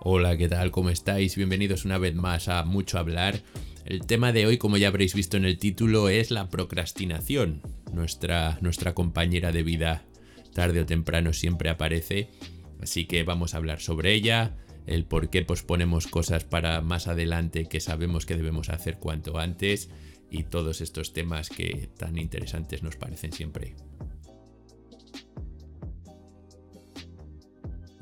Hola, ¿qué tal? ¿Cómo estáis? Bienvenidos una vez más a Mucho Hablar. El tema de hoy, como ya habréis visto en el título, es la procrastinación. Nuestra, nuestra compañera de vida tarde o temprano siempre aparece. Así que vamos a hablar sobre ella, el por qué posponemos cosas para más adelante que sabemos que debemos hacer cuanto antes y todos estos temas que tan interesantes nos parecen siempre.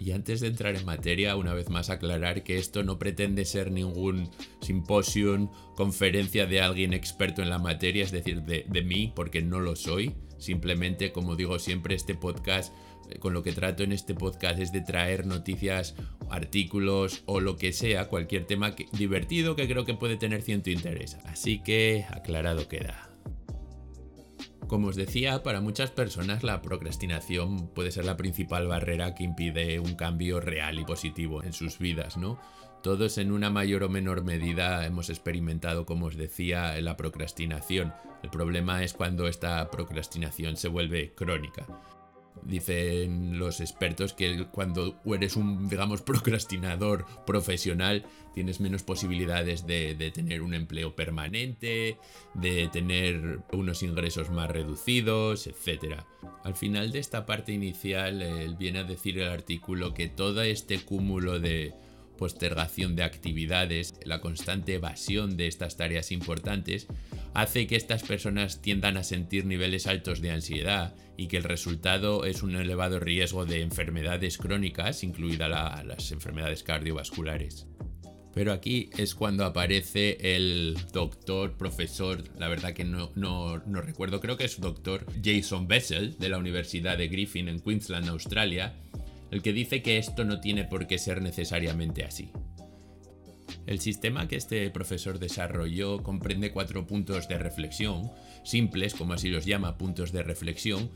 Y antes de entrar en materia, una vez más aclarar que esto no pretende ser ningún simposium, conferencia de alguien experto en la materia, es decir, de, mí, porque no lo soy. Simplemente, como digo siempre, este podcast, eh, con lo que trato en este podcast es de traer noticias, artículos o lo que sea, cualquier tema divertido que creo que puede tener cierto interés. Así que aclarado queda. Como os decía, para muchas personas la procrastinación puede ser la principal barrera que impide un cambio real y positivo en sus vidas, ¿no? Todos en una mayor o menor medida hemos experimentado, como os decía, la procrastinación. El problema es cuando esta procrastinación se vuelve crónica. Dicen los expertos que cuando eres un, digamos, procrastinador profesional, tienes menos posibilidades de, tener un empleo permanente, de tener unos ingresos más reducidos, etc. Al final de esta parte inicial, viene a decir el artículo que todo este cúmulo de postergación de actividades, la constante evasión de estas tareas importantes, hace que estas personas tiendan a sentir niveles altos de ansiedad y que el resultado es un elevado riesgo de enfermedades crónicas, incluidas las enfermedades cardiovasculares. Pero aquí es cuando aparece el doctor, profesor, la verdad que no, no, no recuerdo, creo que es doctor Jason Bessel de la Universidad de Griffin en Queensland, Australia, el que dice que esto no tiene por qué ser necesariamente así. El sistema que este profesor desarrolló comprende cuatro puntos de reflexión, simples, como así los llama, puntos de reflexión,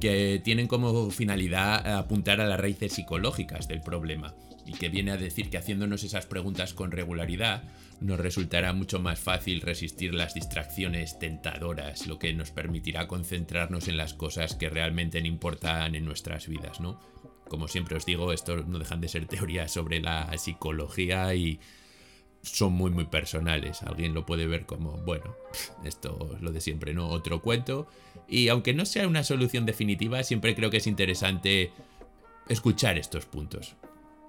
que tienen como finalidad apuntar a las raíces psicológicas del problema y que viene a decir que haciéndonos esas preguntas con regularidad nos resultará mucho más fácil resistir las distracciones tentadoras, lo que nos permitirá concentrarnos en las cosas que realmente importan en nuestras vidas, ¿no? Como siempre os digo, esto no dejan de ser teorías sobre la psicología y son muy muy personales. Alguien lo puede ver como, bueno, esto es lo de siempre, ¿no? Otro cuento. Y aunque no sea una solución definitiva, siempre creo que es interesante escuchar estos puntos.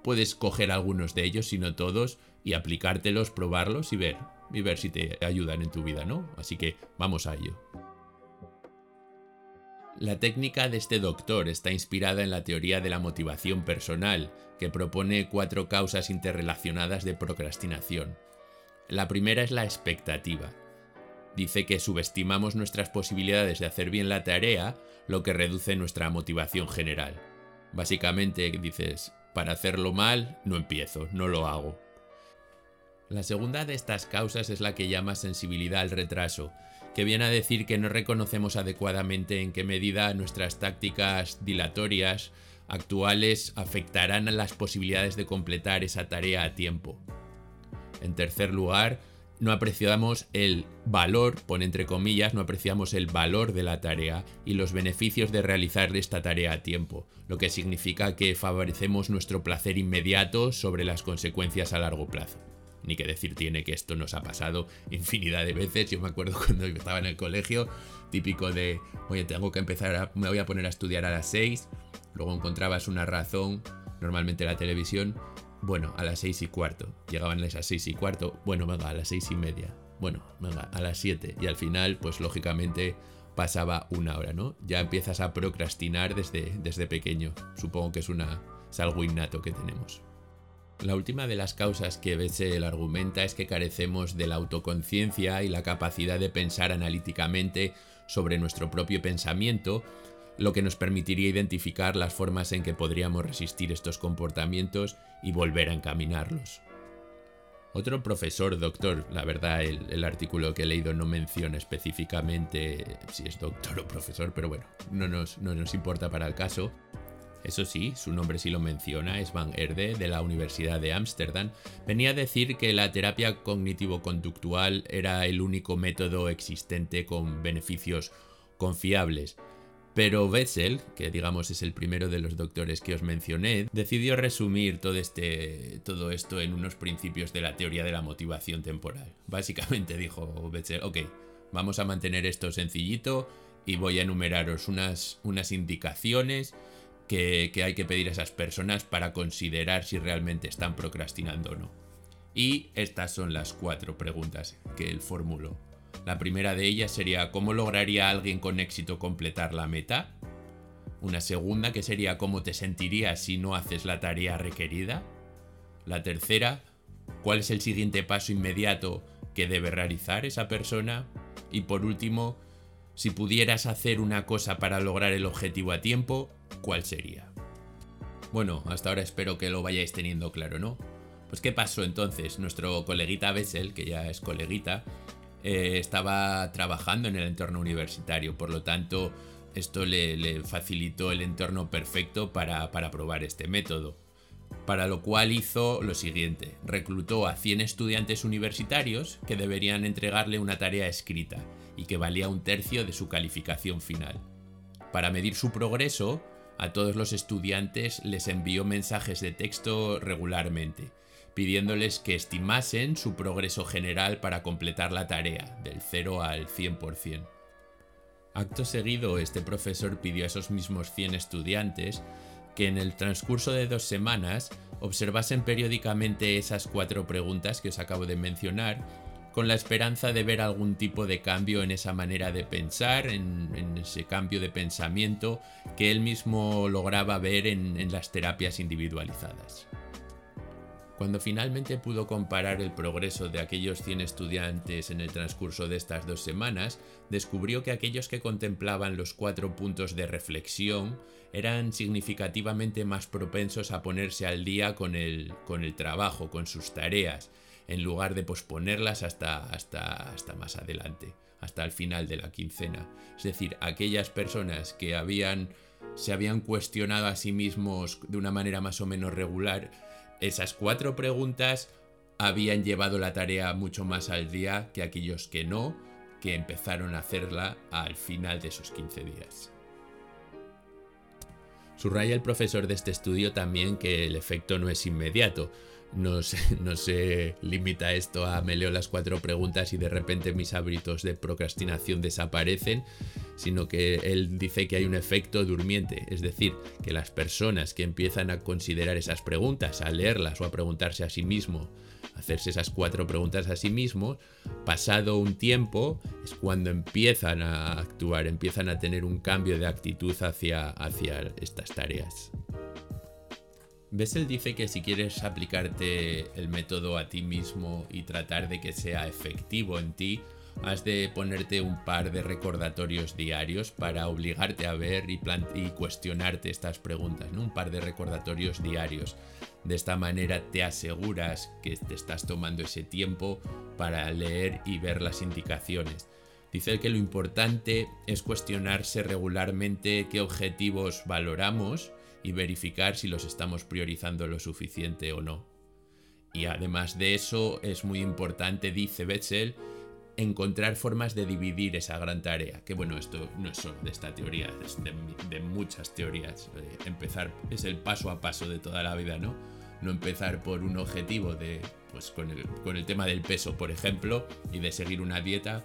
Puedes coger algunos de ellos, si no todos, y aplicártelos, probarlos y ver, y ver si te ayudan en tu vida, ¿no? Así que vamos a ello. La técnica de este doctor está inspirada en la teoría de la motivación personal, que propone cuatro causas interrelacionadas de procrastinación. La primera es la expectativa. Dice que subestimamos nuestras posibilidades de hacer bien la tarea, lo que reduce nuestra motivación general. Básicamente dices, para hacerlo mal, no empiezo, no lo hago. La segunda de estas causas es la que llama sensibilidad al retraso, que viene a decir que no reconocemos adecuadamente en qué medida nuestras tácticas dilatorias actuales afectarán a las posibilidades de completar esa tarea a tiempo. En tercer lugar, no apreciamos el valor, pone entre comillas, no apreciamos el valor de la tarea y los beneficios de realizar esta tarea a tiempo, lo que significa que favorecemos nuestro placer inmediato sobre las consecuencias a largo plazo ni que decir tiene que esto nos ha pasado infinidad de veces. Yo me acuerdo cuando estaba en el colegio, típico de, oye, tengo que empezar, me voy a poner a estudiar a las 6, luego encontrabas una razón, normalmente la televisión, bueno, a las 6 y cuarto, llegaban esas 6 y cuarto, bueno, venga, a las 6 y media, bueno, venga, a las 7, y al final, pues lógicamente pasaba una hora, ¿no? Ya empiezas a procrastinar desde, desde pequeño, supongo que es, una, es algo innato que tenemos. La última de las causas que Bessel argumenta es que carecemos de la autoconciencia y la capacidad de pensar analíticamente sobre nuestro propio pensamiento, lo que nos permitiría identificar las formas en que podríamos resistir estos comportamientos y volver a encaminarlos. Otro profesor, doctor, la verdad el, artículo que he leído no menciona específicamente si es doctor o profesor, pero bueno, no nos, no nos importa para el caso, eso sí, su nombre sí lo menciona, es Van Erde de la Universidad de Ámsterdam, venía a decir que la terapia cognitivo-conductual era el único método existente con beneficios confiables. Pero Wetzel, que digamos es el primero de los doctores que os mencioné, decidió resumir todo, este, todo esto en unos principios de la teoría de la motivación temporal. Básicamente dijo Wetzel, ok, vamos a mantener esto sencillito y voy a enumeraros unas, unas indicaciones que, hay que pedir a esas personas para considerar si realmente están procrastinando o no. Y estas son las cuatro preguntas que él formuló. La primera de ellas sería ¿cómo lograría alguien con éxito completar la meta? Una segunda que sería ¿cómo te sentirías si no haces la tarea requerida? La tercera, ¿cuál es el siguiente paso inmediato que debe realizar esa persona? Y por último, si pudieras hacer una cosa para lograr el objetivo a tiempo, ¿cuál sería? Bueno, hasta ahora espero que lo vayáis teniendo claro, ¿no? Pues ¿qué pasó entonces? Nuestro coleguita Bessel, que ya es coleguita, eh, estaba trabajando en el entorno universitario, por lo tanto esto le, facilitó el entorno perfecto para, para probar este método. Para lo cual hizo lo siguiente, reclutó a 100 estudiantes universitarios que deberían entregarle una tarea escrita y que valía un tercio de su calificación final. Para medir su progreso, a todos los estudiantes les envió mensajes de texto regularmente, pidiéndoles que estimasen su progreso general para completar la tarea, del 0 al 100%. Acto seguido, este profesor pidió a esos mismos 100 estudiantes que en el transcurso de dos semanas observasen periódicamente esas cuatro preguntas que os acabo de mencionar, con la esperanza de ver algún tipo de cambio en esa manera de pensar, en, ese cambio de pensamiento que él mismo lograba ver en las terapias individualizadas. Cuando finalmente pudo comparar el progreso de aquellos 100 estudiantes en el transcurso de estas dos semanas, descubrió que aquellos que contemplaban los cuatro puntos de reflexión eran significativamente más propensos a ponerse al día con el, con el trabajo, con sus tareas, en lugar de posponerlas hasta, hasta, hasta más adelante, hasta el final de la quincena. Es decir, aquellas personas que habían, se habían cuestionado a sí mismos de una manera más o menos regular, esas cuatro preguntas habían llevado la tarea mucho más al día que aquellos que no, que empezaron a hacerla al final de esos 15 días. Subraya el profesor de este estudio también que el efecto no es inmediato, no se, limita esto a me leo las cuatro preguntas y de repente mis hábitos de procrastinación desaparecen, sino que él dice que hay un efecto durmiente, es decir, que las personas que empiezan a considerar esas preguntas, a leerlas o a preguntarse a sí mismo, hacerse esas cuatro preguntas a sí mismo, pasado un tiempo es cuando empiezan a actuar, empiezan a tener un cambio de actitud hacia, hacia estas tareas. Bessel dice que si quieres aplicarte el método a ti mismo y tratar de que sea efectivo en ti, has de ponerte un par de recordatorios diarios para obligarte a ver y, y cuestionarte estas preguntas, un par de recordatorios diarios. De esta manera te aseguras que te estás tomando ese tiempo para leer y ver las indicaciones. Dice que lo importante es cuestionarse regularmente qué objetivos valoramos y verificar si los estamos priorizando lo suficiente o no. Y además de eso es muy importante, dice Betzel, encontrar formas de dividir esa gran tarea. Que bueno, esto no es solo de esta teoría, es de, muchas teorías. Eh, empezar es el paso a paso de toda la vida, ¿no? No empezar por un objetivo de, pues con el, con el tema del peso, por ejemplo, y de seguir una dieta,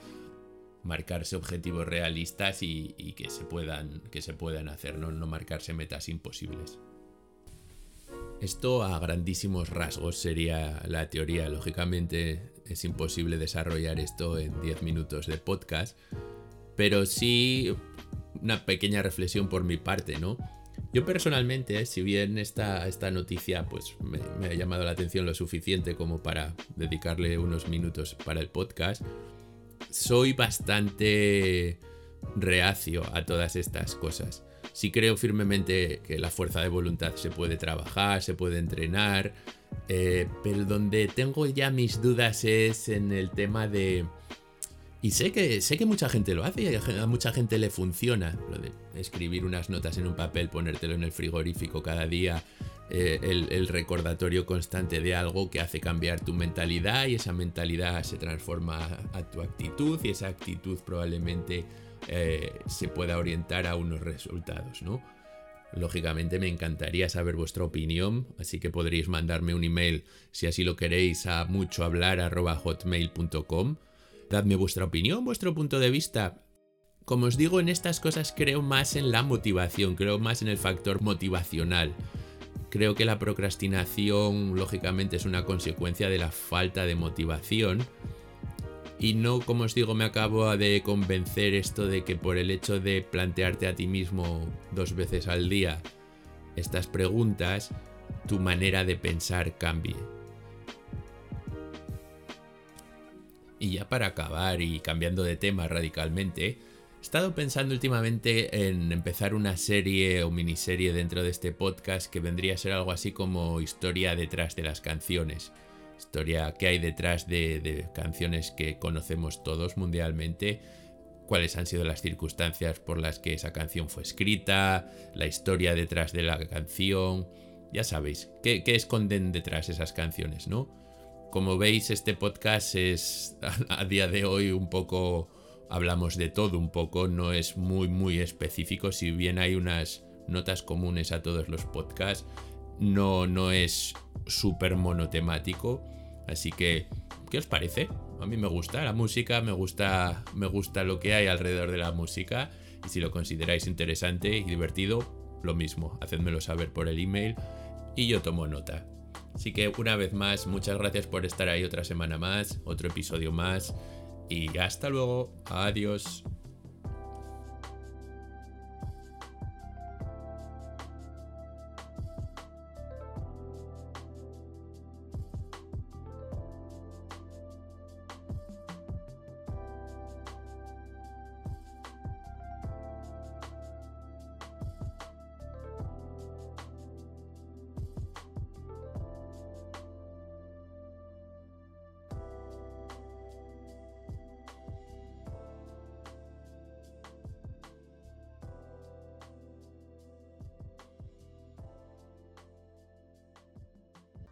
marcarse objetivos realistas y, que, se puedan, que se puedan hacer, ¿no? no marcarse metas imposibles. Esto a grandísimos rasgos sería la teoría. Lógicamente es imposible desarrollar esto en 10 minutos de podcast, pero sí una pequeña reflexión por mi parte, ¿no? Yo personalmente, si bien esta, esta noticia pues, me, me, ha llamado la atención lo suficiente como para dedicarle unos minutos para el podcast, soy bastante reacio a todas estas cosas. Sí creo firmemente que la fuerza de voluntad se puede trabajar, se puede entrenar, eh, pero donde tengo ya mis dudas es en el tema de... Y sé que, sé que mucha gente lo hace y a mucha gente le funciona. Lo de escribir unas notas en un papel, ponértelo en el frigorífico cada día, eh, el, recordatorio constante de algo que hace cambiar tu mentalidad y esa mentalidad se transforma a tu actitud y esa actitud probablemente eh, se pueda orientar a unos resultados, ¿no? Lógicamente me encantaría saber vuestra opinión, así que podréis mandarme un email si así lo queréis a muchohablar.hotmail.com. Dadme vuestra opinión, vuestro punto de vista. Como os digo, en estas cosas creo más en la motivación, creo más en el factor motivacional. Creo que la procrastinación, lógicamente, es una consecuencia de la falta de motivación. Y no, como os digo, me acabo de convencer esto de que por el hecho de plantearte a ti mismo dos veces al día estas preguntas, tu manera de pensar cambie. Y ya para acabar y cambiando de tema radicalmente, He estado pensando últimamente en empezar una serie o miniserie dentro de este podcast que vendría a ser algo así como historia detrás de las canciones. Historia que hay detrás de, canciones que conocemos todos mundialmente, cuáles han sido las circunstancias por las que esa canción fue escrita, la historia detrás de la canción, ya sabéis, qué, esconden detrás esas canciones, ¿no? Como veis, este podcast es a día de hoy un poco hablamos de todo un poco, no es muy muy específico, si bien hay unas notas comunes a todos los podcasts, no, no es súper monotemático, así que, ¿qué os parece? A mí me gusta la música, me gusta, me gusta lo que hay alrededor de la música y si lo consideráis interesante y divertido, lo mismo, hacedmelo saber por el email y yo tomo nota. Así que una vez más, muchas gracias por estar ahí otra semana más, otro episodio más y hasta luego. Adiós.